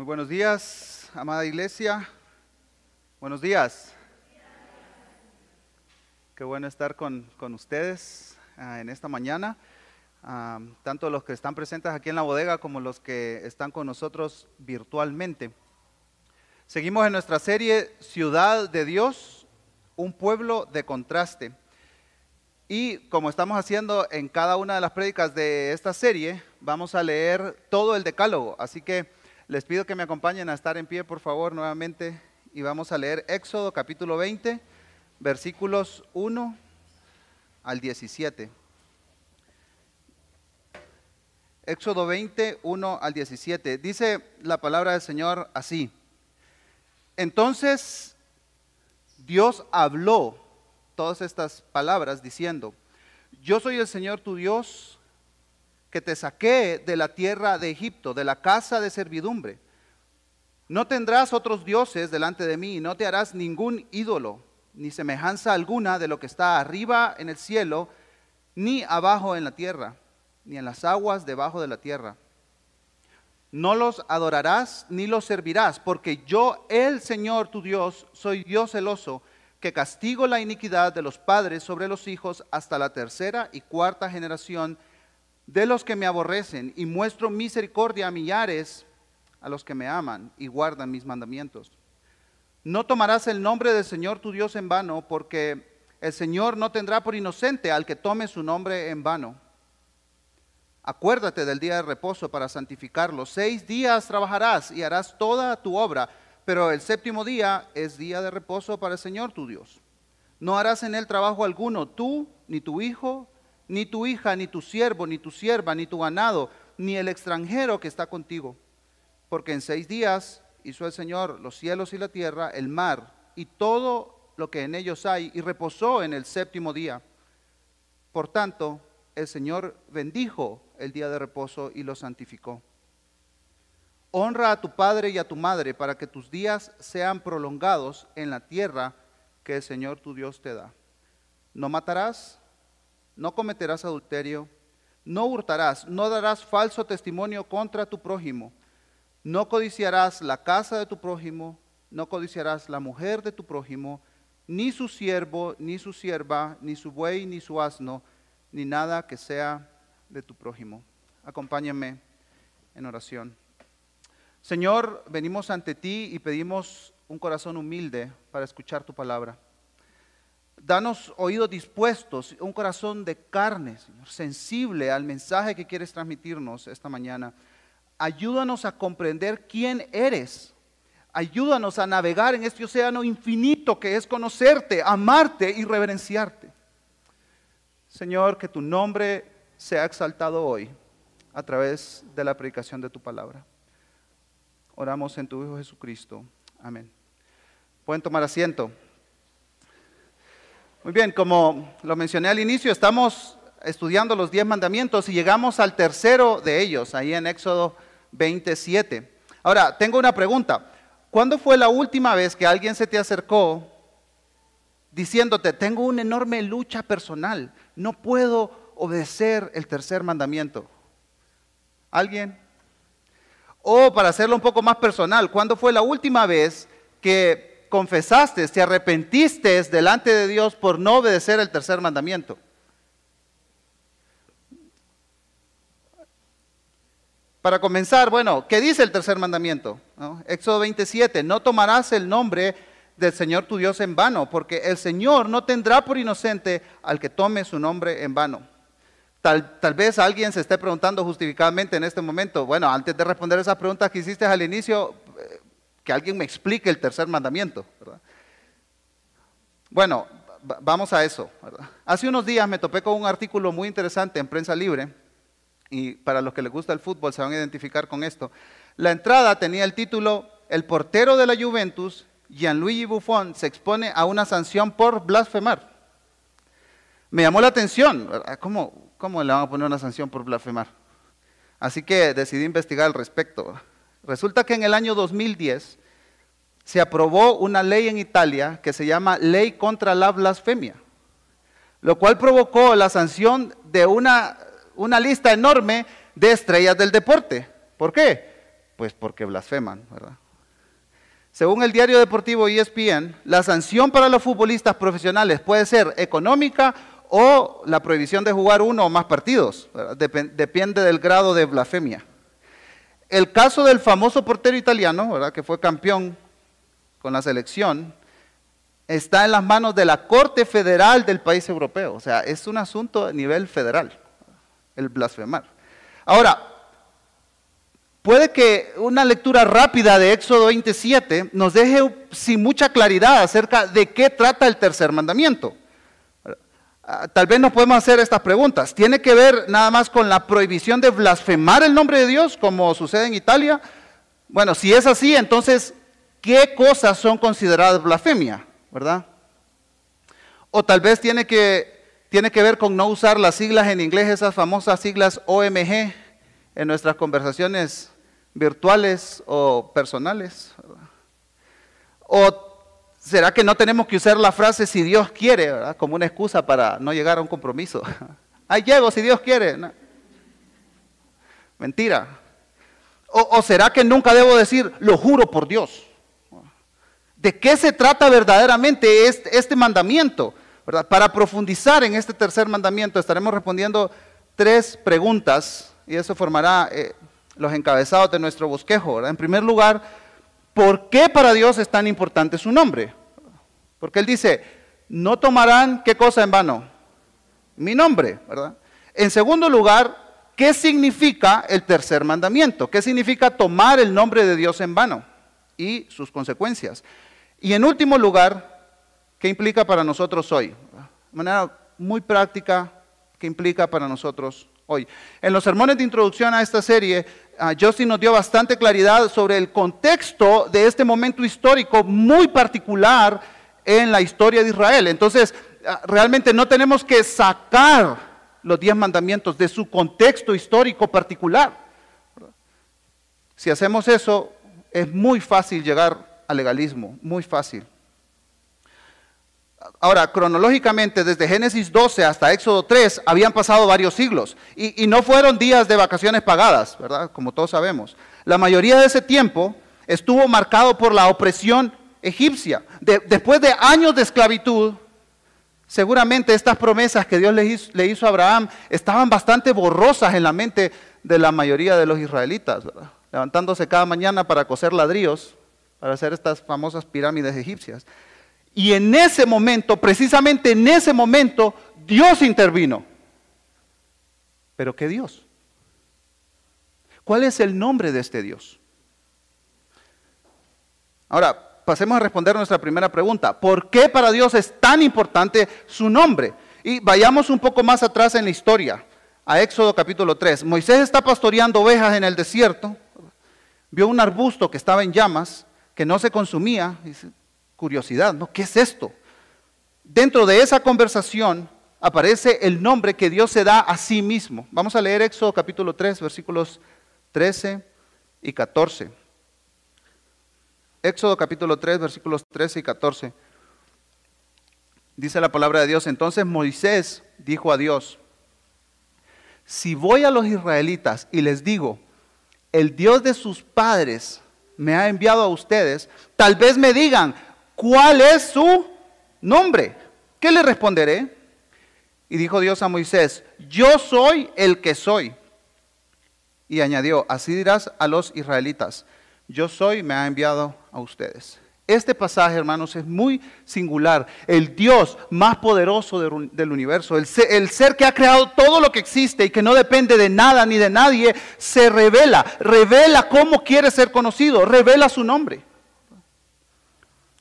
Muy buenos días, amada iglesia. Buenos días. Qué bueno estar con, con ustedes ah, en esta mañana. Ah, tanto los que están presentes aquí en la bodega como los que están con nosotros virtualmente. Seguimos en nuestra serie Ciudad de Dios, un pueblo de contraste. Y como estamos haciendo en cada una de las prédicas de esta serie, vamos a leer todo el decálogo. Así que les pido que me acompañen a estar en pie, por favor, nuevamente. Y vamos a leer Éxodo capítulo 20, versículos 1 al 17. Éxodo 20, 1 al 17. Dice la palabra del Señor así. Entonces Dios habló todas estas palabras diciendo, yo soy el Señor tu Dios que te saqué de la tierra de Egipto, de la casa de servidumbre. No tendrás otros dioses delante de mí, no te harás ningún ídolo, ni semejanza alguna de lo que está arriba en el cielo, ni abajo en la tierra, ni en las aguas debajo de la tierra. No los adorarás ni los servirás, porque yo, el Señor tu Dios, soy Dios celoso, que castigo la iniquidad de los padres sobre los hijos hasta la tercera y cuarta generación de los que me aborrecen y muestro misericordia a millares a los que me aman y guardan mis mandamientos. No tomarás el nombre del Señor tu Dios en vano, porque el Señor no tendrá por inocente al que tome su nombre en vano. Acuérdate del día de reposo para santificarlo. Seis días trabajarás y harás toda tu obra, pero el séptimo día es día de reposo para el Señor tu Dios. No harás en él trabajo alguno, tú, ni tu hijo, ni tu hija, ni tu siervo, ni tu sierva, ni tu ganado, ni el extranjero que está contigo. Porque en seis días hizo el Señor los cielos y la tierra, el mar y todo lo que en ellos hay, y reposó en el séptimo día. Por tanto, el Señor bendijo el día de reposo y lo santificó. Honra a tu padre y a tu madre para que tus días sean prolongados en la tierra que el Señor tu Dios te da. No matarás no cometerás adulterio, no hurtarás, no darás falso testimonio contra tu prójimo, no codiciarás la casa de tu prójimo, no codiciarás la mujer de tu prójimo, ni su siervo, ni su sierva, ni su buey, ni su asno, ni nada que sea de tu prójimo. Acompáñame en oración. Señor, venimos ante ti y pedimos un corazón humilde para escuchar tu palabra. Danos oídos dispuestos, un corazón de carne, Señor, sensible al mensaje que quieres transmitirnos esta mañana. Ayúdanos a comprender quién eres. Ayúdanos a navegar en este océano infinito que es conocerte, amarte y reverenciarte. Señor, que tu nombre sea exaltado hoy a través de la predicación de tu palabra. Oramos en tu Hijo Jesucristo. Amén. Pueden tomar asiento. Muy bien, como lo mencioné al inicio, estamos estudiando los diez mandamientos y llegamos al tercero de ellos, ahí en Éxodo 27. Ahora, tengo una pregunta. ¿Cuándo fue la última vez que alguien se te acercó diciéndote, tengo una enorme lucha personal, no puedo obedecer el tercer mandamiento? ¿Alguien? O para hacerlo un poco más personal, ¿cuándo fue la última vez que confesaste, te arrepentiste delante de Dios por no obedecer el tercer mandamiento. Para comenzar, bueno, ¿qué dice el tercer mandamiento? Éxodo 27, no tomarás el nombre del Señor tu Dios en vano, porque el Señor no tendrá por inocente al que tome su nombre en vano. Tal, tal, vez alguien se esté preguntando justificadamente en este momento, bueno, antes de responder esas preguntas que hiciste al inicio, que alguien me explique el tercer mandamiento. Bueno, vamos a eso. Hace unos días me topé con un artículo muy interesante en Prensa Libre, y para los que les gusta el fútbol se van a identificar con esto. La entrada tenía el título El portero de la Juventus, Gianluigi Buffon, se expone a una sanción por blasfemar. Me llamó la atención, ¿Cómo, ¿Cómo le van a poner una sanción por blasfemar? Así que decidí investigar al respecto. Resulta que en el año 2010 se aprobó una ley en Italia que se llama Ley contra la Blasfemia, lo cual provocó la sanción de una, una lista enorme de estrellas del deporte. ¿Por qué? Pues porque blasfeman, ¿verdad? Según el diario deportivo ESPN, la sanción para los futbolistas profesionales puede ser económica o la prohibición de jugar uno o más partidos. depende del grado de blasfemia. El caso del famoso portero italiano, ¿verdad? que fue campeón con la selección, está en las manos de la Corte Federal del país europeo. O sea, es un asunto a nivel federal, el blasfemar. Ahora, puede que una lectura rápida de Éxodo 27 nos deje sin mucha claridad acerca de qué trata el tercer mandamiento. Ah, tal vez nos podemos hacer estas preguntas. ¿Tiene que ver nada más con la prohibición de blasfemar el nombre de Dios, como sucede en Italia? Bueno, si es así, entonces, ¿qué cosas son consideradas blasfemia? ¿Verdad? O tal vez tiene que, tiene que ver con no usar las siglas en inglés, esas famosas siglas OMG, en nuestras conversaciones virtuales o personales. O ¿Será que no tenemos que usar la frase si Dios quiere, como una excusa para no llegar a un compromiso? Ahí llego si Dios quiere. Mentira. O, será que nunca debo decir, lo juro por Dios? ¿De qué se trata verdaderamente este, este mandamiento? Para profundizar en este tercer mandamiento estaremos respondiendo tres preguntas y eso formará eh, los encabezados de nuestro bosquejo. En primer lugar, ¿por qué para Dios es tan importante su nombre? Porque Él dice, no tomarán qué cosa en vano? Mi nombre. En segundo lugar, ¿qué significa el tercer mandamiento? ¿Qué significa tomar el nombre de Dios en vano? Y sus consecuencias. Y en último lugar, ¿qué implica para nosotros hoy? De manera muy práctica, ¿qué implica para nosotros hoy? En los sermones de introducción a esta serie, uh, Justin nos dio bastante claridad sobre el contexto de este momento histórico muy particular en la historia de Israel. Entonces, ah, realmente no tenemos que sacar los diez mandamientos de su contexto histórico particular. Si hacemos eso, es muy fácil llegar al legalismo, muy fácil. Ahora, cronológicamente, desde Génesis 12 hasta Éxodo 3, habían pasado varios siglos y, no fueron días de vacaciones pagadas, ¿verdad? Como todos sabemos. La mayoría de ese tiempo estuvo marcado por la opresión egipcia. después de años de esclavitud, seguramente estas promesas que Dios le hizo, a Abraham estaban bastante borrosas en la mente de la mayoría de los israelitas, levantándose cada mañana para coser ladrillos, para hacer estas famosas pirámides egipcias. Y en ese momento, precisamente en ese momento, Dios intervino. ¿Pero qué Dios? ¿Cuál es el nombre de este Dios? Ahora, pasemos a responder nuestra primera pregunta. ¿Por qué para Dios es tan importante su nombre? Y vayamos un poco más atrás en la historia, a Éxodo capítulo 3. Moisés está pastoreando ovejas en el desierto, vio un arbusto que estaba en llamas, que no se consumía, curiosidad, ¿no? ¿Qué es esto? Dentro de esa conversación aparece el nombre que Dios se da a sí mismo. Vamos a leer Éxodo capítulo 3, versículos 13 y 14. Éxodo capítulo 3, versículos 13 y 14. Dice la palabra de Dios, entonces Moisés dijo a Dios, si voy a los israelitas y les digo, el Dios de sus padres me ha enviado a ustedes, tal vez me digan, ¿cuál es su nombre? ¿Qué le responderé? Y dijo Dios a Moisés, yo soy el que soy. Y añadió, así dirás a los israelitas, yo soy, me ha enviado a ustedes. Este pasaje, hermanos, es muy singular. El Dios más poderoso del universo, el ser, que ha creado todo lo que existe y que no depende de nada ni de nadie, se revela, revela cómo quiere ser conocido, revela su nombre.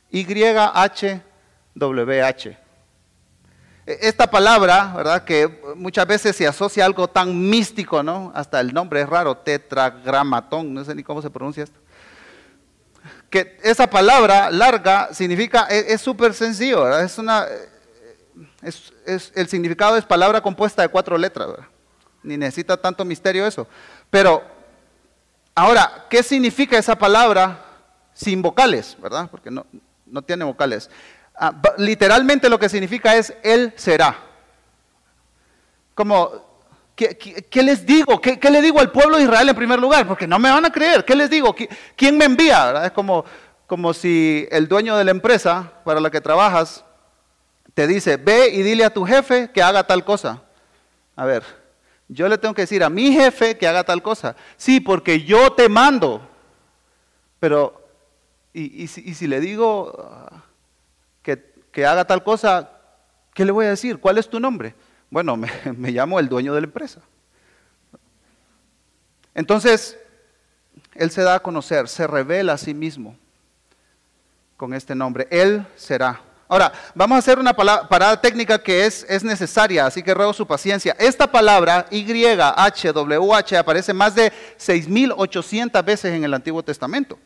YHWH. E, esta palabra, ¿verdad? Que muchas veces se asocia a algo tan místico, ¿no? Hasta el nombre es raro, tetragramatón, no sé ni cómo se pronuncia esto que esa palabra larga significa, es súper sencillo, Es una, es, el significado es palabra compuesta de cuatro letras, Ni necesita tanto misterio eso. Pero, ahora, ¿qué significa esa palabra sin vocales, verdad? Porque no, no tiene vocales. Ah, literalmente lo que significa es Él será. Como, ¿Qué, les digo? ¿Qué, le digo al pueblo de Israel en primer lugar? Porque no me van a creer. ¿Qué les digo? ¿Quién me envía? Es como, como si el dueño de la empresa para la que trabajas te dice, ve y dile a tu jefe que haga tal cosa. A ver, yo le tengo que decir a mi jefe que haga tal cosa. Sí, porque yo te mando. Pero, y, si, le digo ah, que, que haga tal cosa, ¿qué le voy a decir? ¿Cuál es tu nombre? Bueno, me, llamo el dueño de la empresa. Entonces, Él se da a conocer, se revela a sí mismo con este nombre. Él será. Ahora, vamos a hacer una parada técnica que es, es, necesaria, así que ruego su paciencia. Esta palabra YHWH aparece más de 6.800 veces en el Antiguo Testamento.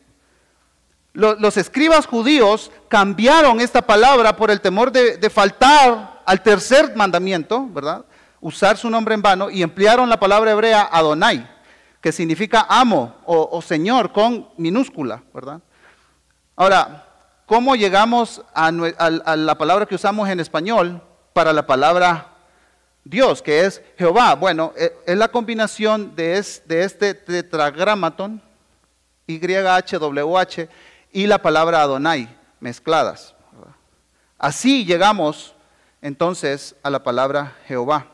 Los, escribas judíos cambiaron esta palabra por el temor de, de faltar al tercer mandamiento, ¿verdad? Usar su nombre en vano y emplearon la palabra hebrea Adonai, que significa amo o, señor con minúscula, ¿verdad? Ahora, ¿cómo llegamos a, la palabra que usamos en español para la palabra Dios, que es Jehová? Bueno, e, es la combinación de, este tetragramaton, YHWH, y la palabra Adonai, mezcladas. Así llegamos entonces a la palabra Jehová.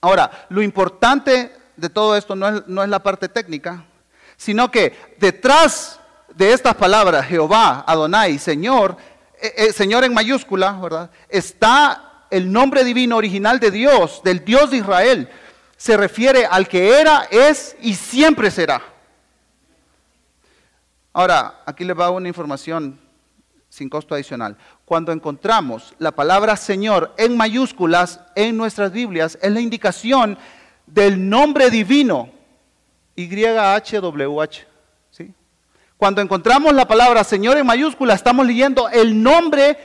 Ahora, lo importante de todo esto no es, la parte técnica, sino que detrás de estas palabras, Jehová, Adonai, Señor, eh, eh, Señor en mayúscula, ¿verdad? Está el nombre divino original de Dios, del Dios de Israel. Se refiere al que era, es y siempre será. Ahora, aquí les va una información sin costo adicional. Cuando encontramos la palabra Señor en mayúsculas en nuestras Biblias, es la indicación del nombre divino, YHWH. ¿sí? Cuando encontramos la palabra Señor en mayúsculas, estamos leyendo el nombre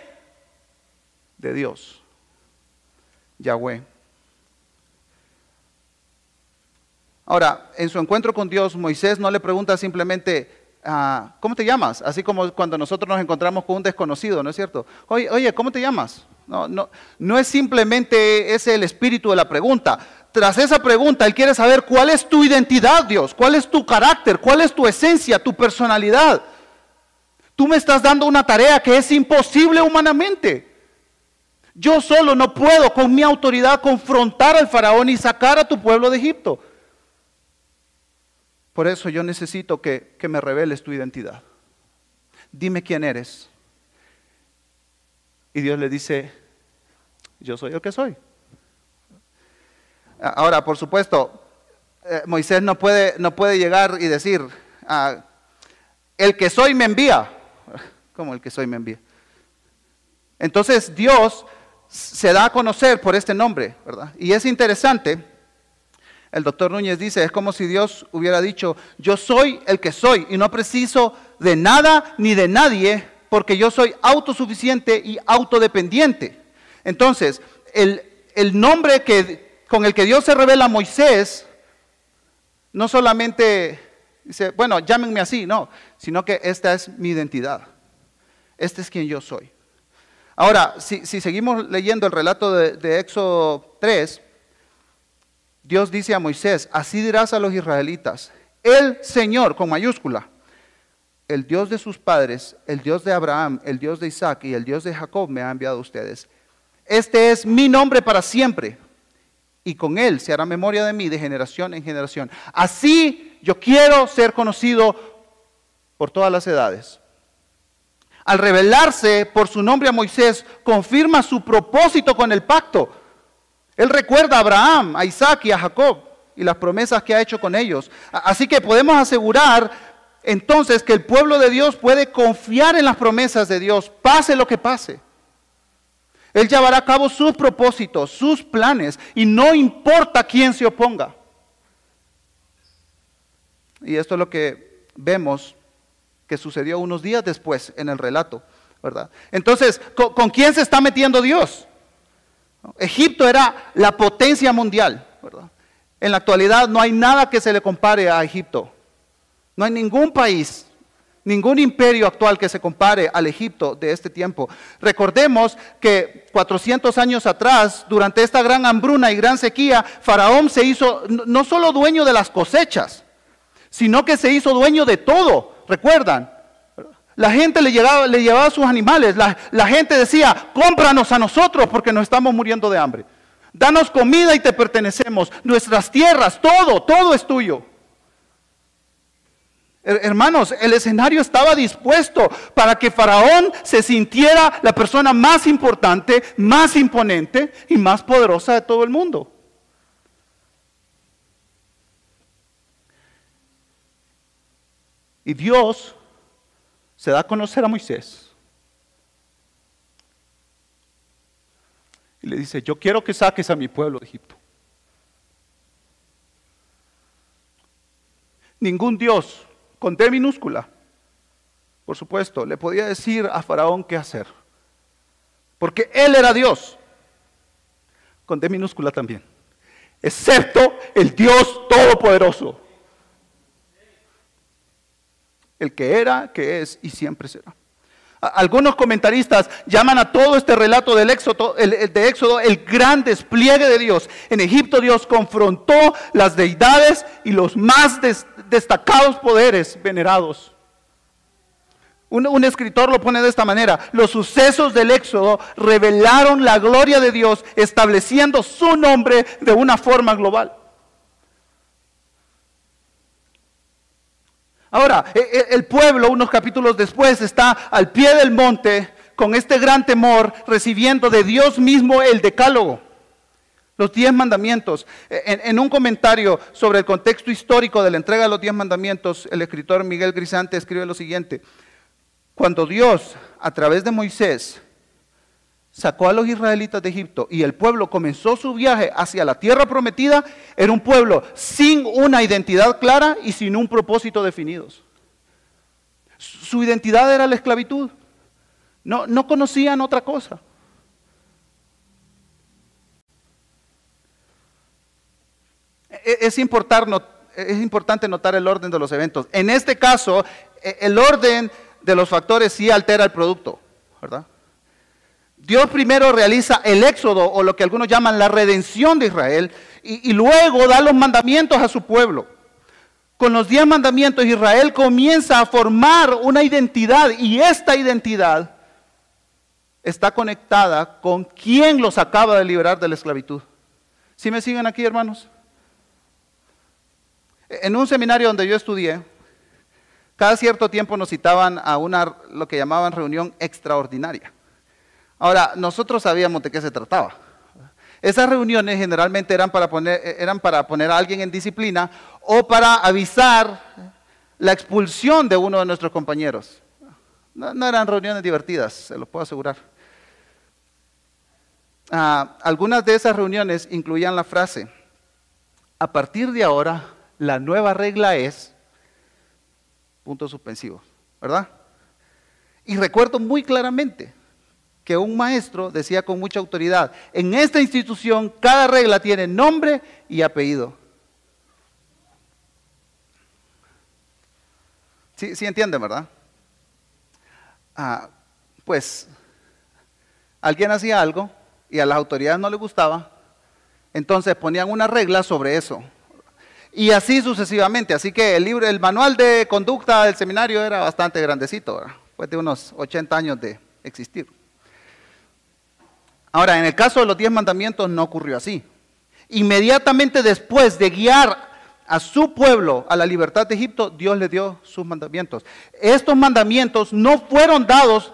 de Dios, Yahweh. Ahora, en su encuentro con Dios, Moisés no le pregunta simplemente, Ah, ¿cómo te llamas? Así como cuando nosotros nos encontramos con un desconocido, ¿no es cierto? Oye, oye ¿cómo te llamas? No, no, no es simplemente ese el espíritu de la pregunta. Tras esa pregunta, Él quiere saber cuál es tu identidad, Dios, cuál es tu carácter, cuál es tu esencia, tu personalidad. Tú me estás dando una tarea que es imposible humanamente. Yo solo no puedo con mi autoridad confrontar al faraón y sacar a tu pueblo de Egipto. Por eso yo necesito que, me reveles tu identidad. Dime quién eres. Y Dios le dice, yo soy el que soy. Ahora, por supuesto, eh, Moisés no puede, no puede llegar y decir, ah, el que soy me envía. ¿Cómo el que soy me envía? Entonces Dios se da a conocer por este nombre, ¿verdad? Y es interesante el doctor Núñez dice, es como si Dios hubiera dicho, yo soy el que soy y no preciso de nada ni de nadie porque yo soy autosuficiente y autodependiente. Entonces, el, nombre que, con el que Dios se revela a Moisés, no solamente dice, bueno, llámenme así, no, sino que esta es mi identidad. Este es quien yo soy. Ahora, si, seguimos leyendo el relato de, de Éxodo 3, Dios dice a Moisés, así dirás a los israelitas, el Señor con mayúscula, el Dios de sus padres, el Dios de Abraham, el Dios de Isaac y el Dios de Jacob me ha enviado a ustedes. Este es mi nombre para siempre y con él se hará memoria de mí de generación en generación. Así yo quiero ser conocido por todas las edades. Al revelarse por su nombre a Moisés, confirma su propósito con el pacto él recuerda a Abraham, a Isaac y a Jacob y las promesas que ha hecho con ellos. Así que podemos asegurar entonces que el pueblo de Dios puede confiar en las promesas de Dios, pase lo que pase. Él llevará a cabo sus propósitos, sus planes, y no importa quién se oponga. Y esto es lo que vemos que sucedió unos días después en el relato, ¿verdad? Entonces, ¿con, quién se está metiendo Dios? Egipto era la potencia mundial. En la actualidad no hay nada que se le compare a Egipto. No hay ningún país Ningún imperio actual que se compare al Egipto de este tiempo. Recordemos que 400 años atrás, durante esta gran hambruna y gran sequía, Faraón se hizo no solo dueño de las cosechas, sino que se hizo dueño de todo. ¿Recuerdan? La gente le, le llevaba sus animales. La, la gente decía, cómpranos a nosotros porque nos estamos muriendo de hambre. Danos comida y te pertenecemos. Nuestras tierras, todo, todo es tuyo. Hermanos, el escenario estaba dispuesto para que Faraón se sintiera la persona más importante, más imponente y más poderosa de todo el mundo. Y Dios se da a conocer a Moisés. Y le dice, yo quiero que saques a mi pueblo de Egipto. Ningún Dios con D minúscula, por supuesto, le podía decir a Faraón qué hacer. Porque él era Dios. Con D minúscula también. Excepto el Dios Todopoderoso. El que era, que es y siempre será. Algunos comentaristas llaman a todo este relato del éxodo, el, de Éxodo el gran despliegue de Dios. En Egipto Dios confrontó las deidades y los más destacados poderes venerados. Un, un, escritor lo pone de esta manera. Los sucesos del Éxodo revelaron la gloria de Dios estableciendo su nombre de una forma global. Ahora, e, e, el pueblo, unos capítulos después, está al pie del monte con este gran temor, recibiendo de Dios mismo el decálogo, los diez mandamientos. E, en, un comentario sobre el contexto histórico de la entrega de los diez mandamientos, el escritor Miguel Grisante escribe lo siguiente. Cuando Dios, a través de Moisés, sacó a los israelitas de Egipto y el pueblo comenzó su viaje hacia la tierra prometida, era un pueblo sin una identidad clara y sin un propósito definidos. Su identidad era la esclavitud. No, no conocían otra cosa. E, es, es importante notar el orden de los eventos. En este caso, e, el orden de los factores sí altera el producto, ¿verdad? Dios primero realiza el éxodo o lo que algunos llaman la redención de Israel y, luego da los mandamientos a su pueblo. Con los diez mandamientos Israel comienza a formar una identidad y esta identidad está conectada con quien los acaba de liberar de la esclavitud. ¿Sí me siguen aquí, hermanos? En un seminario donde yo estudié, cada cierto tiempo nos citaban a una, lo que llamaban reunión extraordinaria. Ahora, nosotros sabíamos de qué se trataba. Esas reuniones generalmente eran para poner, eran para poner a alguien en disciplina o para avisar la expulsión de uno de nuestros compañeros. No, eran reuniones divertidas, se lo puedo asegurar. Ah, algunas de esas reuniones incluían la frase, a partir de ahora la nueva regla es, punto suspensivo, ¿verdad? Y recuerdo muy claramente, que un maestro decía con mucha autoridad, en esta institución cada regla tiene nombre y apellido. Sí, sí entienden, ¿verdad? Ah, pues alguien hacía algo y a las autoridades no le gustaba, entonces ponían una regla sobre eso. Y así sucesivamente. Así que el libro, el manual de conducta del seminario era bastante grandecito, fue de unos 80 años de existir. Ahora, en el caso de los diez mandamientos no ocurrió así. Inmediatamente después de guiar a su pueblo a la libertad de Egipto, Dios le dio sus mandamientos. Estos mandamientos no fueron dados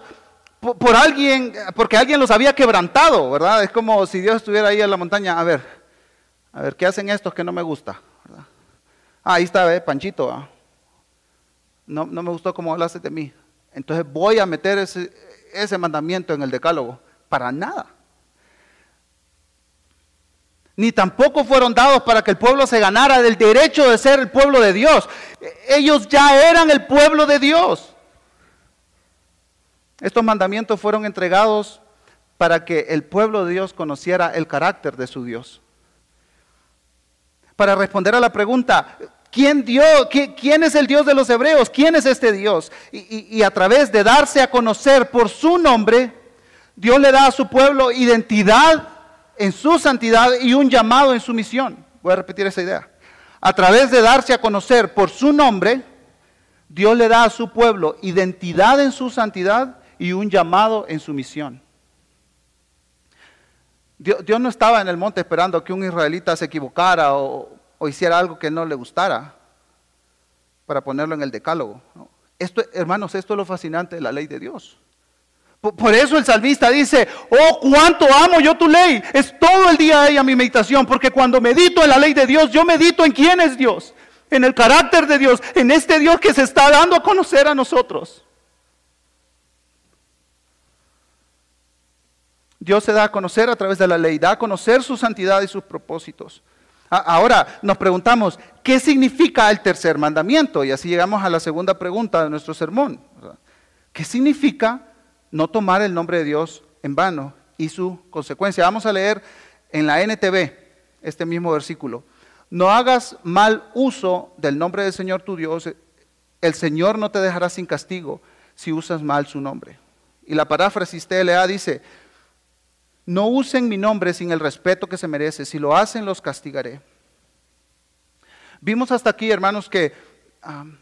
por, alguien, porque alguien los había quebrantado, ¿verdad? Es como si Dios estuviera ahí en la montaña, a ver, a ver, ¿qué hacen estos que no me gusta? Ah, ahí está, ¿eh? Panchito, no, no, me gustó cómo hablaste de mí. Entonces voy a meter ese, ese mandamiento en el decálogo. Para nada ni tampoco fueron dados para que el pueblo se ganara del derecho de ser el pueblo de Dios. Ellos ya eran el pueblo de Dios. Estos mandamientos fueron entregados para que el pueblo de Dios conociera el carácter de su Dios. Para responder a la pregunta, ¿Quién, dio, quién, es el Dios de los hebreos? ¿Quién es este Dios? y a través de darse a conocer por su nombre, Dios le da a su pueblo identidad en su santidad y un llamado en su misión. Voy a repetir esa idea. A través de darse a conocer por su nombre, Dios le da a su pueblo identidad en su santidad y un llamado en su misión. Dios, no estaba en el monte esperando que un israelita se equivocara o, hiciera algo que no le gustara para ponerlo en el decálogo. Esto, hermanos, esto es lo fascinante de la ley de Dios. Por eso el salmista dice, oh, cuánto amo yo tu ley. Es todo el día ella mi meditación, porque cuando medito en la ley de Dios, yo medito en quién es Dios, en el carácter de Dios, en este Dios que se está dando a conocer a nosotros. Dios se da a conocer a través de la ley, da a conocer su santidad y sus propósitos. Ahora nos preguntamos, ¿qué significa el tercer mandamiento? Y así llegamos a la segunda pregunta de nuestro sermón. ¿Qué significa no tomar el nombre de Dios en vano y su consecuencia. Vamos a leer en la NTV este mismo versículo. No hagas mal uso del nombre del Señor tu Dios. El Señor no te dejará sin castigo si usas mal su nombre. Y la paráfrasis TLA dice, no usen mi nombre sin el respeto que se merece. Si lo hacen, los castigaré. Vimos hasta aquí, hermanos, que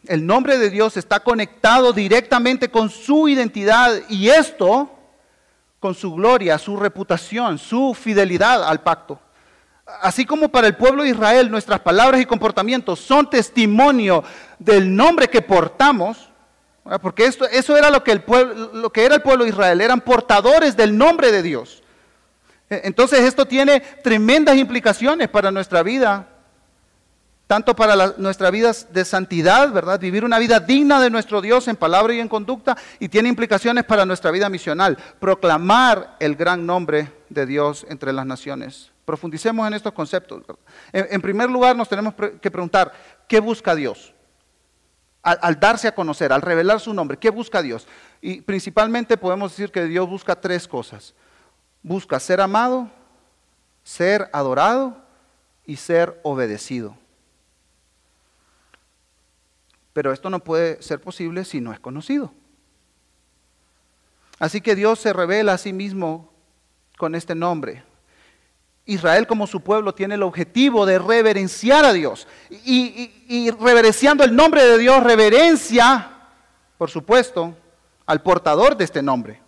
el nombre de Dios está conectado directamente con su identidad y esto con su gloria, su reputación, su fidelidad al pacto. Así como para el pueblo de Israel nuestras palabras y comportamientos son testimonio del nombre que portamos, porque esto, eso era lo que, el pueblo, lo que era el pueblo de Israel, eran portadores del nombre de Dios. E, entonces esto tiene tremendas implicaciones para nuestra vida tanto para nuestra vida de santidad, ¿verdad? Vivir una vida digna de nuestro Dios en palabra y en conducta, y tiene implicaciones para nuestra vida misional. Proclamar el gran nombre de Dios entre las naciones. Profundicemos en estos conceptos. En, primer lugar, nos tenemos que preguntar, ¿qué busca Dios? al darse a conocer, al revelar su nombre, ¿qué busca Dios? Y principalmente podemos decir que Dios busca tres cosas. Busca ser amado, ser adorado y ser obedecido. Pero esto no puede ser posible si no es conocido. Así que Dios se revela a sí mismo con este nombre. Israel como su pueblo tiene el objetivo de reverenciar a Dios. Y, reverenciando el nombre de Dios, reverencia, por supuesto, al portador de este nombre,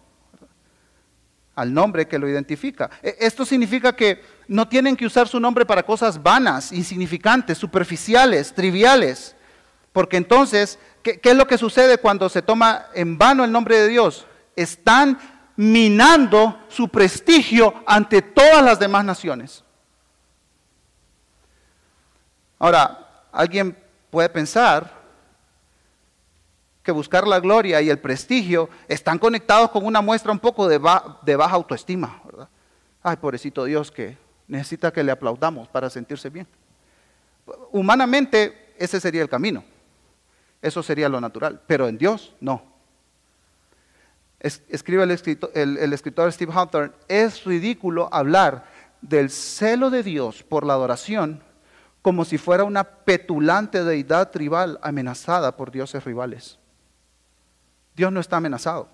al nombre que lo identifica. E, esto significa que no tienen que usar su nombre para cosas vanas, insignificantes, superficiales, triviales. Porque entonces, ¿qué, es lo que sucede cuando se toma en vano el nombre de Dios? Están minando su prestigio ante todas las demás naciones. Ahora, alguien puede pensar que buscar la gloria y el prestigio están conectados con una muestra un poco de, baja autoestima. Ay, pobrecito Dios que necesita que le aplaudamos para sentirse bien. Humanamente, ese sería el camino. Eso sería lo natural, pero en Dios no. escribe el escritor, el escritor Steve Hawthorne, es ridículo hablar del celo de Dios por la adoración como si fuera una petulante deidad tribal amenazada por dioses rivales. Dios no está amenazado.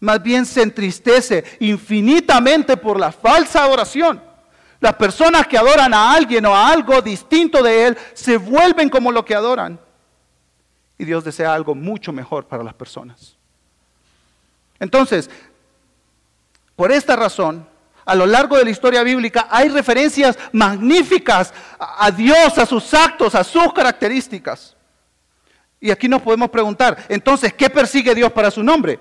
Más bien se entristece infinitamente por la falsa adoración. Las personas que adoran a alguien o a algo distinto de Él se vuelven como lo que adoran. Y Dios desea algo mucho mejor para las personas. Entonces, por esta razón, a lo largo de la historia bíblica hay referencias magníficas a Dios, a sus actos, a sus características. Y aquí nos podemos preguntar, entonces, ¿qué persigue Dios para su nombre?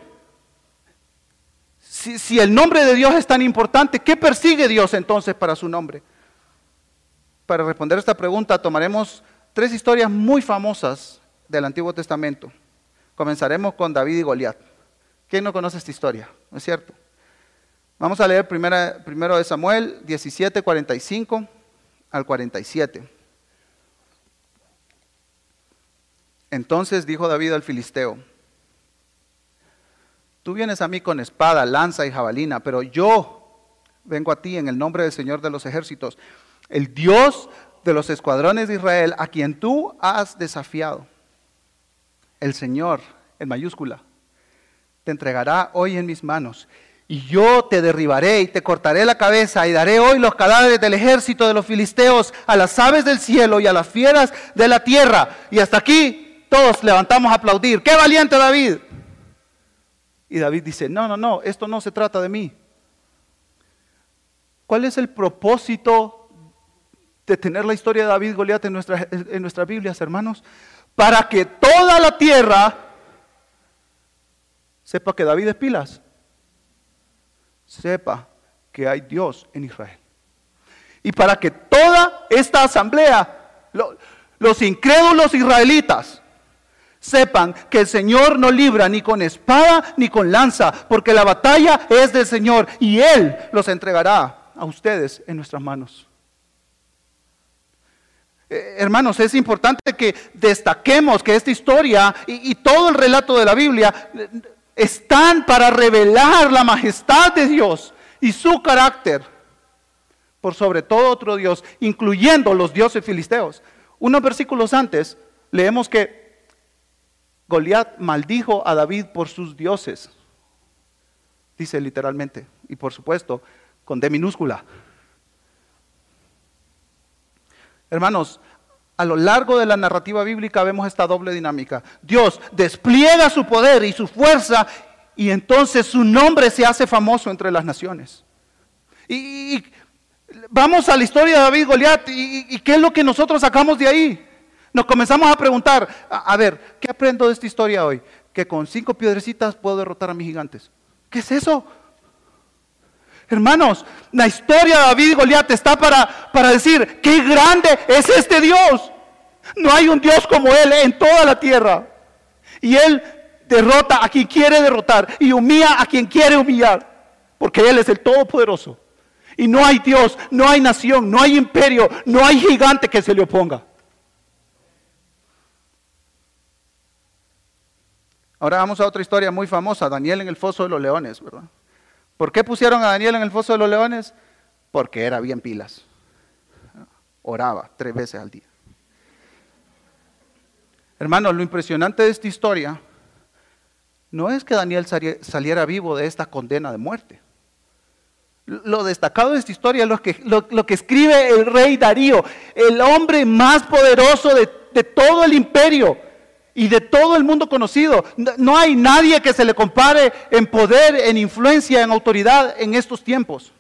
Si, si, el nombre de Dios es tan importante, ¿qué persigue Dios entonces para su nombre? Para responder esta pregunta tomaremos tres historias muy famosas del Antiguo Testamento. Comenzaremos con David y Goliat. ¿Quién no conoce esta historia? ¿No es cierto? Vamos a leer primero de Samuel 17, 45 al 47. Entonces dijo David al filisteo, tú vienes a mí con espada, lanza y jabalina, pero yo vengo a ti en el nombre del Señor de los ejércitos, el Dios de los escuadrones de Israel, a quien tú has desafiado, el Señor, en mayúscula, te entregará hoy en mis manos. Y yo te derribaré y te cortaré la cabeza y daré hoy los cadáveres del ejército de los filisteos a las aves del cielo y a las fieras de la tierra. Y hasta aquí todos levantamos a aplaudir. ¡Qué valiente David! Y David dice, no, no, no, esto no se trata de mí. ¿Cuál es el propósito de tener la historia de David Goliat en, en nuestras Biblias, hermanos? Para que toda la tierra sepa que David es pilas. Sepa que hay Dios en Israel. Y para que toda esta asamblea, los incrédulos israelitas, sepan que el Señor no libra ni con espada ni con lanza, porque la batalla es del Señor y Él los entregará a ustedes en nuestras manos. Eh, hermanos, es importante que destaquemos que esta historia y, todo el relato de la Biblia eh, están para revelar la majestad de Dios y su carácter por sobre todo otro Dios, incluyendo los dioses filisteos. Unos versículos antes leemos que Goliat maldijo a David por sus dioses. Dice literalmente. Y por supuesto, con D minúscula. Hermanos, a lo largo de la narrativa bíblica vemos esta doble dinámica. Dios despliega su poder y su fuerza y entonces su nombre se hace famoso entre las naciones. Y, vamos a la historia de David y Goliat y, qué es lo que nosotros sacamos de ahí. Nos comenzamos a preguntar, a, ver, ¿qué aprendo de esta historia hoy? Que con cinco piedrecitas puedo derrotar a mis gigantes. ¿Qué es eso? Hermanos, la historia de David y Goliat está para, para decir, qué grande es este Dios. No hay un Dios como Él en toda la tierra. Y Él derrota a quien quiere derrotar y humilla a quien quiere humillar. Porque Él es el Todopoderoso. Y no hay Dios, no hay nación, no hay imperio, no hay gigante que se le oponga. Ahora vamos a otra historia muy famosa, Daniel en el foso de los leones, ¿verdad? ¿Por qué pusieron a Daniel en el foso de los leones? Porque era bien pilas. Oraba tres veces al día. Hermanos, lo impresionante de esta historia no es que Daniel saliera vivo de esta condena de muerte. Lo destacado de esta historia es lo que, escribe el rey Darío, el hombre más poderoso de, de todo el imperio y de todo el mundo conocido. No hay nadie que se le compare en poder, en influencia, en autoridad en estos tiempos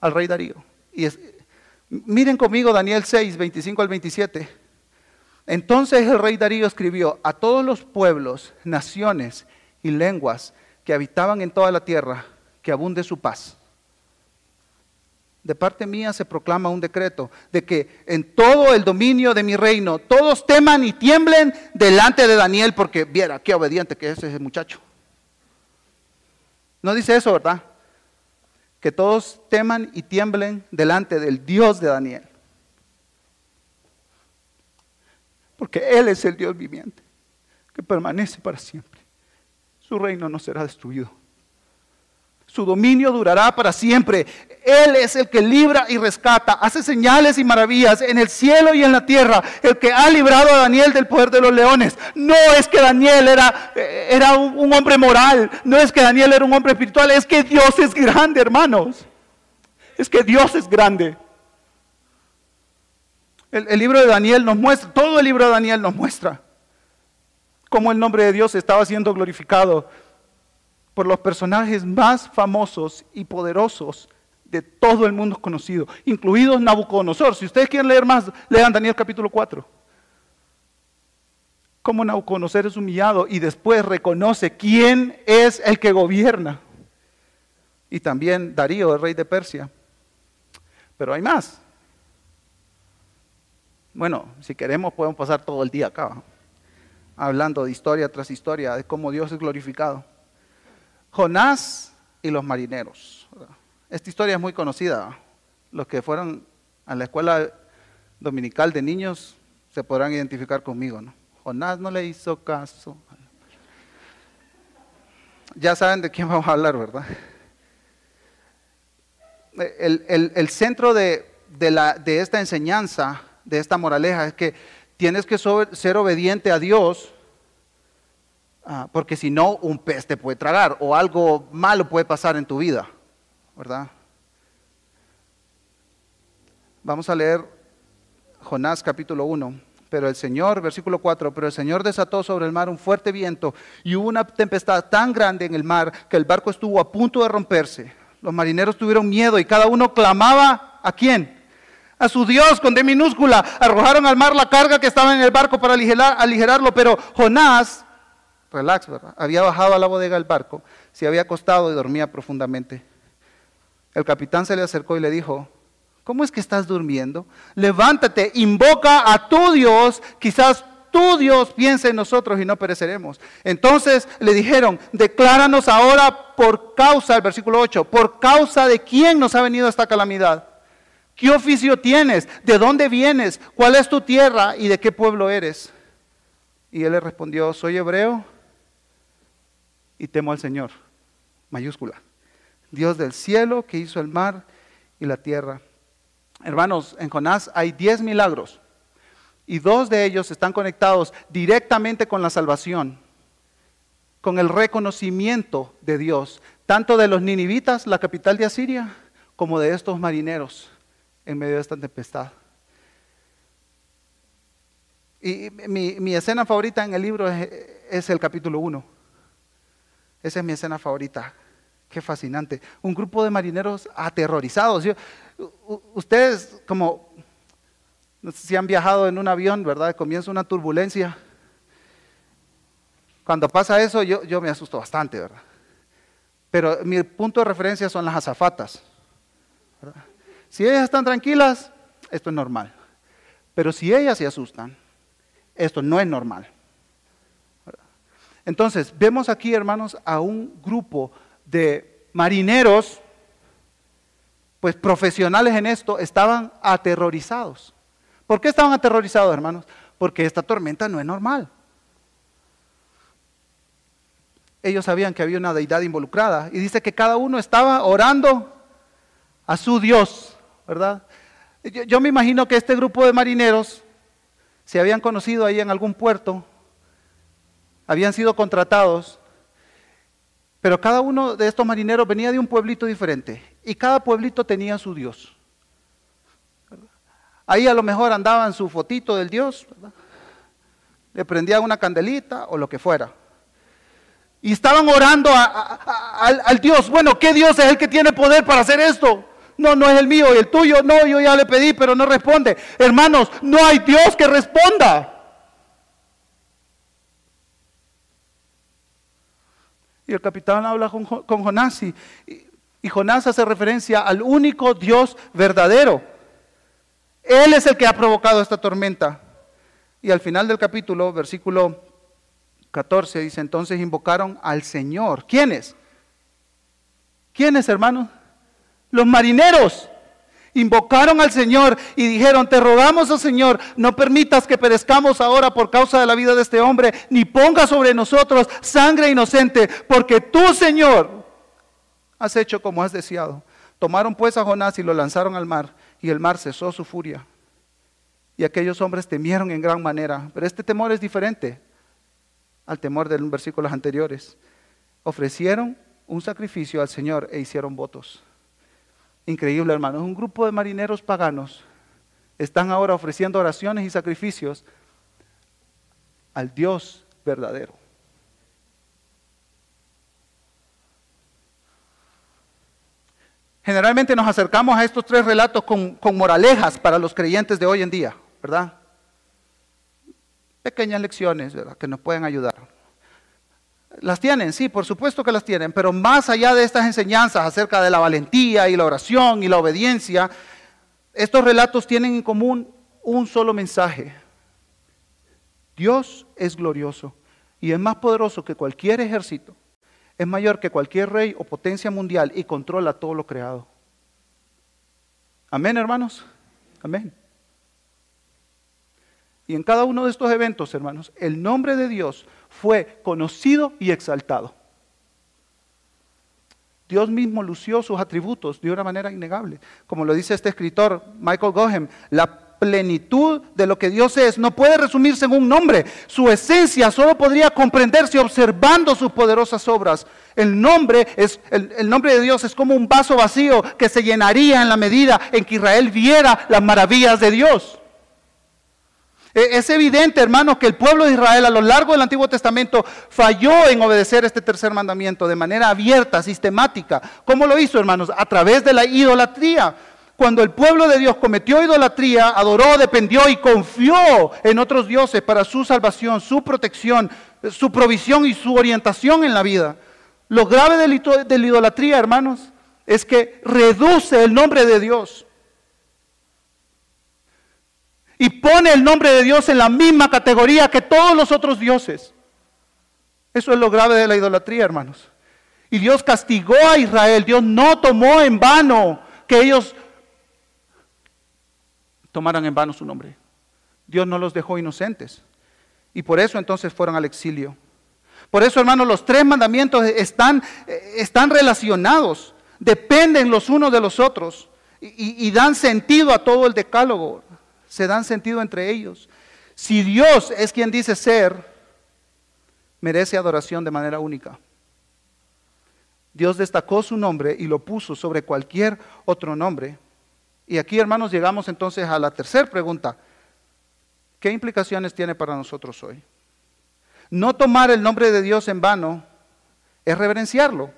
al rey Darío. Y miren conmigo Daniel 6, 25 al 27. Entonces el rey Darío escribió a todos los pueblos, naciones y lenguas que habitaban en toda la tierra, que abunde su paz de parte mía se proclama un decreto de que en todo el dominio de mi reino todos teman y tiemblen delante de Daniel porque viera qué obediente que es ese muchacho. No dice eso, ¿verdad? Que todos teman y tiemblen delante del Dios de Daniel. Porque Él es el Dios viviente, que permanece para siempre. Su reino no será destruido. Su dominio durará para siempre. Él es el que libra y rescata, hace señales y maravillas en el cielo y en la tierra, el que ha librado a Daniel del poder de los leones. No es que Daniel era, eh, era un, hombre moral, no es que Daniel era un hombre espiritual, es que Dios es grande, hermanos. Es que Dios es grande. El, el libro de Daniel nos muestra, todo el libro de Daniel nos muestra cómo el nombre de Dios estaba siendo glorificado por los personajes más famosos y poderosos de todo el mundo conocido, incluidos Nabucodonosor. Si ustedes quieren leer más, lean Daniel capítulo 4. Cómo Nabucodonosor es humillado y después reconoce quién es el que gobierna. Y también Darío, el rey de Persia. Pero hay más. Bueno, si queremos podemos pasar todo el día acá, hablando de historia tras historia, de cómo Dios es glorificado. Jonás y los marineros. Esta historia es muy conocida. Los que fueron a la escuela dominical de niños se podrán identificar conmigo. ¿no? Jonás no le hizo caso. Ya saben de quién vamos a hablar, ¿verdad? El, centro de, la, de esta enseñanza de esta moraleja es que tienes que ser obediente a Dios, ah, porque si no, un pez te puede tragar o algo malo puede pasar en tu vida, ¿verdad? Vamos a leer Jonás capítulo 1. Pero el Señor, versículo 4, pero el Señor desató sobre el mar un fuerte viento y hubo una tempestad tan grande en el mar que el barco estuvo a punto de romperse. Los marineros tuvieron miedo y cada uno clamaba a quién? A su Dios con D minúscula. Arrojaron al mar la carga que estaba en el barco para aligerarlo, pero Jonás, relax, había bajado a la bodega del barco, se había acostado y dormía profundamente. El capitán se le acercó y le dijo, ¿Cómo es que estás durmiendo? Levántate, invoca a tu Dios, quizás tu Dios piense en nosotros y no pereceremos. Entonces le dijeron, decláranos ahora por causa, el versículo 8, por causa de quién nos ha venido esta calamidad. ¿Qué oficio tienes? ¿De dónde vienes? ¿Cuál es tu tierra y de qué pueblo eres? Y él le respondió, soy hebreo y temo al Señor. Mayúscula. Dios del cielo que hizo el mar y la tierra. Hermanos, en Jonás hay diez milagros y dos de ellos están conectados directamente con la salvación, con el reconocimiento de Dios, tanto de los ninivitas, la capital de Asiria, como de estos marineros en medio de esta tempestad. Y mi, escena favorita en el libro es, es el capítulo 1. Esa es mi escena favorita. Qué fascinante. Un grupo de marineros aterrorizados. ustedes, como, si han viajado en un avión, ¿verdad? Comienza una turbulencia. Cuando pasa eso, yo, yo me asusto bastante, ¿verdad? Pero mi punto de referencia son las azafatas. Si ellas están tranquilas, esto es normal. Pero si ellas se asustan, esto no es normal. Entonces, vemos aquí, hermanos, a un grupo de marineros, pues profesionales en esto, estaban aterrorizados. ¿Por qué estaban aterrorizados, hermanos? Porque esta tormenta no es normal. Ellos sabían que había una deidad involucrada y dice que cada uno estaba orando a su Dios, ¿verdad? Yo, yo me imagino que este grupo de marineros se habían conocido ahí en algún puerto, habían sido contratados pero cada uno de estos marineros venía de un pueblito diferente y cada pueblito tenía su Dios. Ahí a lo mejor andaban su fotito del Dios, le prendían una candelita o lo que fuera. Y estaban orando al, al Dios. Bueno, ¿qué Dios es el que tiene poder para hacer esto? No, no es el mío y el tuyo. No, yo ya le pedí, pero no responde. Hermanos, no hay Dios que responda. Y el capitán habla con, Jonás y, y Jonás hace referencia al único Dios verdadero. Él es el que ha provocado esta tormenta. Y al final del capítulo, versículo 14, dice, entonces invocaron al Señor. ¿Quiénes? ¿Quiénes, hermanos? Los marineros invocaron al Señor y dijeron, te rogamos, oh Señor, no permitas que perezcamos ahora por causa de la vida de este hombre, ni ponga sobre nosotros sangre inocente, porque tú, Señor, has hecho como has deseado. Tomaron pues a Jonás y lo lanzaron al mar, y el mar cesó su furia. Y aquellos hombres temieron en gran manera, pero este temor es diferente al temor de los versículos anteriores. Ofrecieron un sacrificio al Señor e hicieron votos. Increíble, hermanos. Un grupo de marineros paganos están ahora ofreciendo oraciones y sacrificios al Dios verdadero. Generalmente nos acercamos a estos tres relatos con, moralejas para los creyentes de hoy en día, ¿verdad? Pequeñas lecciones que nos pueden ayudar. Las tienen, sí, por supuesto que las tienen, pero más allá de estas enseñanzas acerca de la valentía y la oración y la obediencia, estos relatos tienen en común un solo mensaje. Dios es glorioso y es más poderoso que cualquier ejército, es mayor que cualquier rey o potencia mundial y controla todo lo creado. Amén, hermanos. Amén. Y en cada uno de estos eventos, hermanos, el nombre de Dios fue conocido y exaltado. Dios mismo lució sus atributos de una manera innegable. Como lo dice este escritor, Michael Gohem, la plenitud de lo que Dios es no puede resumirse en un nombre. Su esencia solo podría comprenderse observando sus poderosas obras. El nombre, es, el, nombre de Dios es como un vaso vacío que se llenaría en la medida en que Israel viera las maravillas de Dios. E, es evidente, hermanos, que el pueblo de Israel a lo largo del Antiguo Testamento falló en obedecer este tercer mandamiento de manera abierta, sistemática. ¿Cómo lo hizo, hermanos? A través de la idolatría. Cuando el pueblo de Dios cometió idolatría, adoró, dependió y confió en otros dioses para su salvación, su protección, su provisión y su orientación en la vida. Lo grave de la idolatría, hermanos, es que reduce el nombre de Dios y pone el nombre de Dios en la misma categoría que todos los otros dioses. Eso es lo grave de la idolatría, hermanos. Y Dios castigó a Israel. Dios no tomó en vano que ellos tomaran en vano su nombre. Dios no los dejó inocentes. Y por eso entonces fueron al exilio. Por eso, hermanos, los tres mandamientos están, están relacionados, dependen los unos de los otros y, y dan sentido a todo el decálogo se dan sentido entre ellos. Si Dios es quien dice ser, merece adoración de manera única. Dios destacó su nombre y lo puso sobre cualquier otro nombre. Y aquí, hermanos, llegamos entonces a la tercera pregunta. ¿Qué implicaciones tiene para nosotros hoy? No tomar el nombre de Dios en vano es reverenciarlo.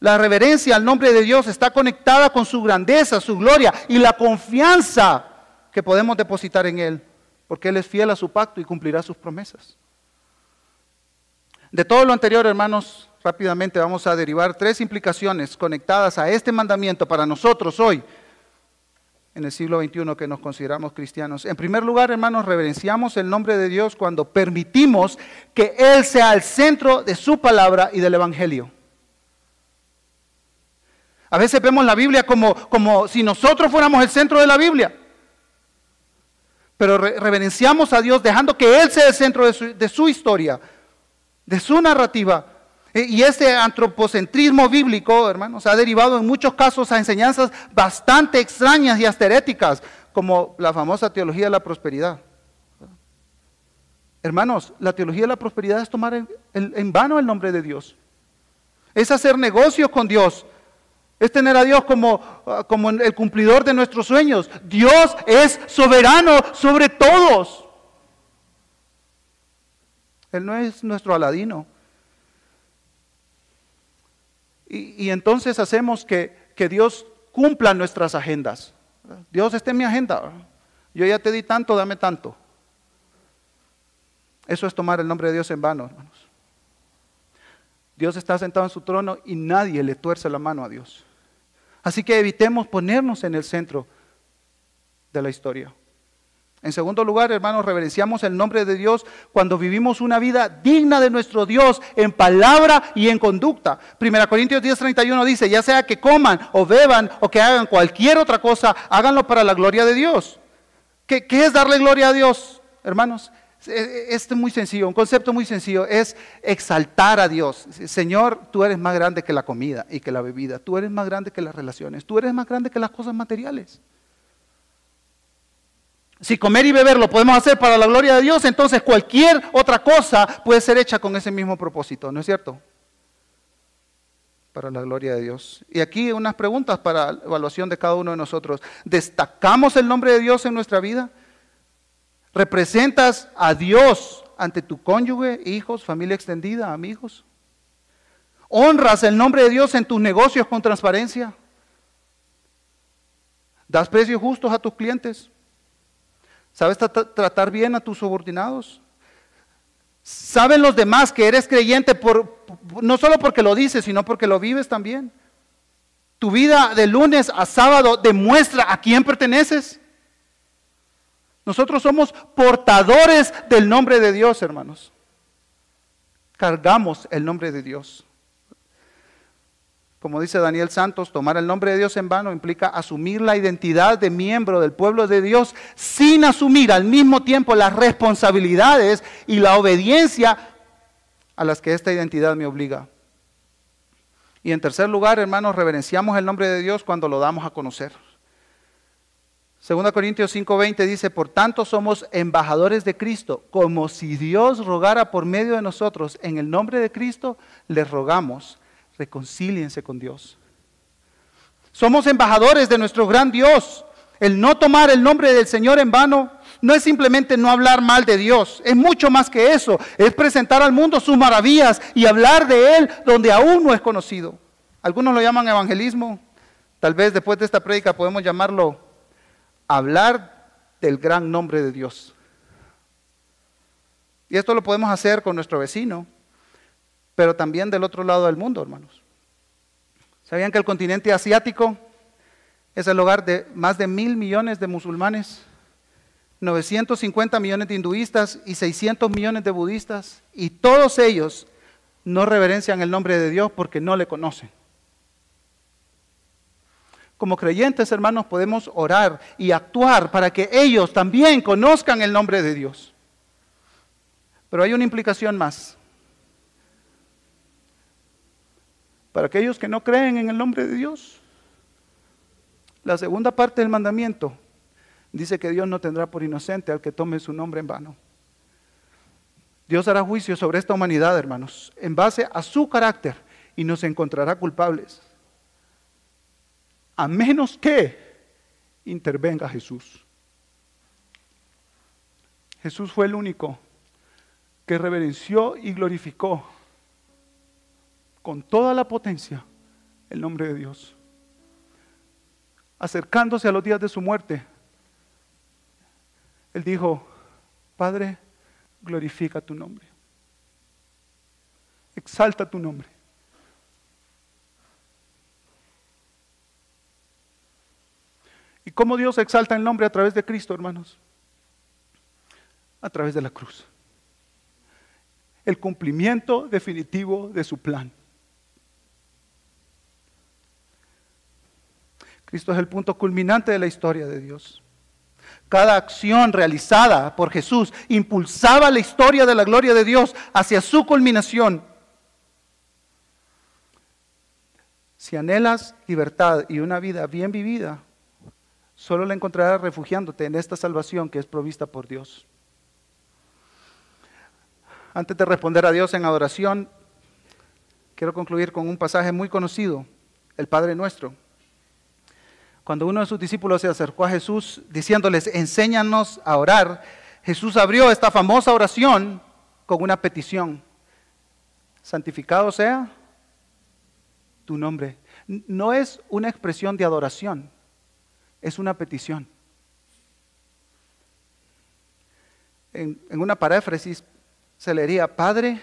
La reverencia al nombre de Dios está conectada con su grandeza, su gloria y la confianza que podemos depositar en Él, porque Él es fiel a su pacto y cumplirá sus promesas. De todo lo anterior, hermanos, rápidamente vamos a derivar tres implicaciones conectadas a este mandamiento para nosotros hoy, en el siglo XXI que nos consideramos cristianos. En primer lugar, hermanos, reverenciamos el nombre de Dios cuando permitimos que Él sea el centro de su palabra y del Evangelio. A veces vemos la Biblia como, como si nosotros fuéramos el centro de la Biblia pero reverenciamos a Dios dejando que Él sea el centro de su, historia, de su narrativa. E, y ese antropocentrismo bíblico, hermanos, ha derivado en muchos casos a enseñanzas bastante extrañas y asteréticas, como la famosa teología de la prosperidad. Hermanos, la teología de la prosperidad es tomar en vano el nombre de Dios. Es hacer negocios con Dios es tener a Dios como, el cumplidor de nuestros sueños. Dios es soberano sobre todos. Él no es nuestro aladino. Y, entonces hacemos que, que, Dios cumpla nuestras agendas. Dios está en mi agenda. Yo ya te di tanto, dame tanto. Eso es tomar el nombre de Dios en vano, hermanos. Dios está sentado en su trono y nadie le tuerce la mano a Dios. Así que evitemos ponernos en el centro de la historia. En segundo lugar, hermanos, reverenciamos el nombre de Dios cuando vivimos una vida digna de nuestro Dios en palabra y en conducta. Primera Corintios 10:31 dice, ya sea que coman o beban o que hagan cualquier otra cosa, háganlo para la gloria de Dios. ¿Qué, qué es darle gloria a Dios, hermanos? Es muy sencillo, un concepto muy sencillo, es exaltar a Dios. Señor, tú eres más grande que la comida y que la bebida, tú eres más grande que las relaciones, tú eres más grande que las cosas materiales. Si comer y beber lo podemos hacer para la gloria de Dios, entonces cualquier otra cosa puede ser hecha con ese mismo propósito, ¿no es cierto? Para la gloria de Dios. Y aquí unas preguntas para evaluación de cada uno de nosotros. ¿Destacamos el nombre de Dios en nuestra vida? ¿Representas a Dios ante tu cónyuge, hijos, familia extendida, amigos? ¿Honras el nombre de Dios en tus negocios con transparencia? ¿Das precios justos a tus clientes? ¿Sabes tratar bien a tus subordinados? ¿Saben los demás que eres creyente por, no solo porque lo dices, sino porque lo vives también? Tu vida de lunes a sábado demuestra a quién perteneces. Nosotros somos portadores del nombre de Dios, hermanos. Cargamos el nombre de Dios. Como dice Daniel Santos, tomar el nombre de Dios en vano implica asumir la identidad de miembro del pueblo de Dios sin asumir al mismo tiempo las responsabilidades y la obediencia a las que esta identidad me obliga. Y en tercer lugar, hermanos, reverenciamos el nombre de Dios cuando lo damos a conocer. 2 Corintios 5:20 dice, por tanto somos embajadores de Cristo, como si Dios rogara por medio de nosotros, en el nombre de Cristo, les rogamos, reconcíliense con Dios. Somos embajadores de nuestro gran Dios. El no tomar el nombre del Señor en vano no es simplemente no hablar mal de Dios, es mucho más que eso, es presentar al mundo sus maravillas y hablar de Él donde aún no es conocido. Algunos lo llaman evangelismo, tal vez después de esta prédica podemos llamarlo hablar del gran nombre de Dios. Y esto lo podemos hacer con nuestro vecino, pero también del otro lado del mundo, hermanos. ¿Sabían que el continente asiático es el hogar de más de mil millones de musulmanes? 950 millones de hinduistas y 600 millones de budistas, y todos ellos no reverencian el nombre de Dios porque no le conocen. Como creyentes, hermanos, podemos orar y actuar para que ellos también conozcan el nombre de Dios. Pero hay una implicación más. Para aquellos que no creen en el nombre de Dios, la segunda parte del mandamiento dice que Dios no tendrá por inocente al que tome su nombre en vano. Dios hará juicio sobre esta humanidad, hermanos, en base a su carácter y nos encontrará culpables. A menos que intervenga Jesús. Jesús fue el único que reverenció y glorificó con toda la potencia el nombre de Dios. Acercándose a los días de su muerte, él dijo, Padre, glorifica tu nombre. Exalta tu nombre. ¿Y cómo Dios exalta el nombre a través de Cristo, hermanos? A través de la cruz. El cumplimiento definitivo de su plan. Cristo es el punto culminante de la historia de Dios. Cada acción realizada por Jesús impulsaba la historia de la gloria de Dios hacia su culminación. Si anhelas libertad y una vida bien vivida, solo la encontrarás refugiándote en esta salvación que es provista por Dios. Antes de responder a Dios en adoración, quiero concluir con un pasaje muy conocido, el Padre Nuestro cuando uno de sus discípulos se acercó a Jesús diciéndoles, enséñanos a orar, Jesús abrió esta famosa oración con una petición. Santificado sea tu nombre. No es una expresión de adoración, es una petición. En, una paráfrasis se leería, Padre,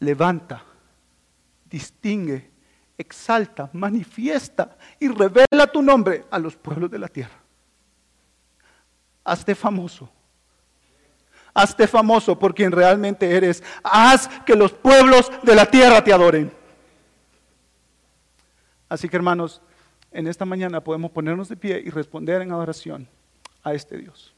levanta, distingue, exalta, manifiesta y revela tu nombre a los pueblos de la tierra. Hazte famoso. Hazte famoso por quien realmente eres. Haz que los pueblos de la tierra te adoren. Así que hermanos, en esta mañana podemos ponernos de pie y responder en adoración a este Dios.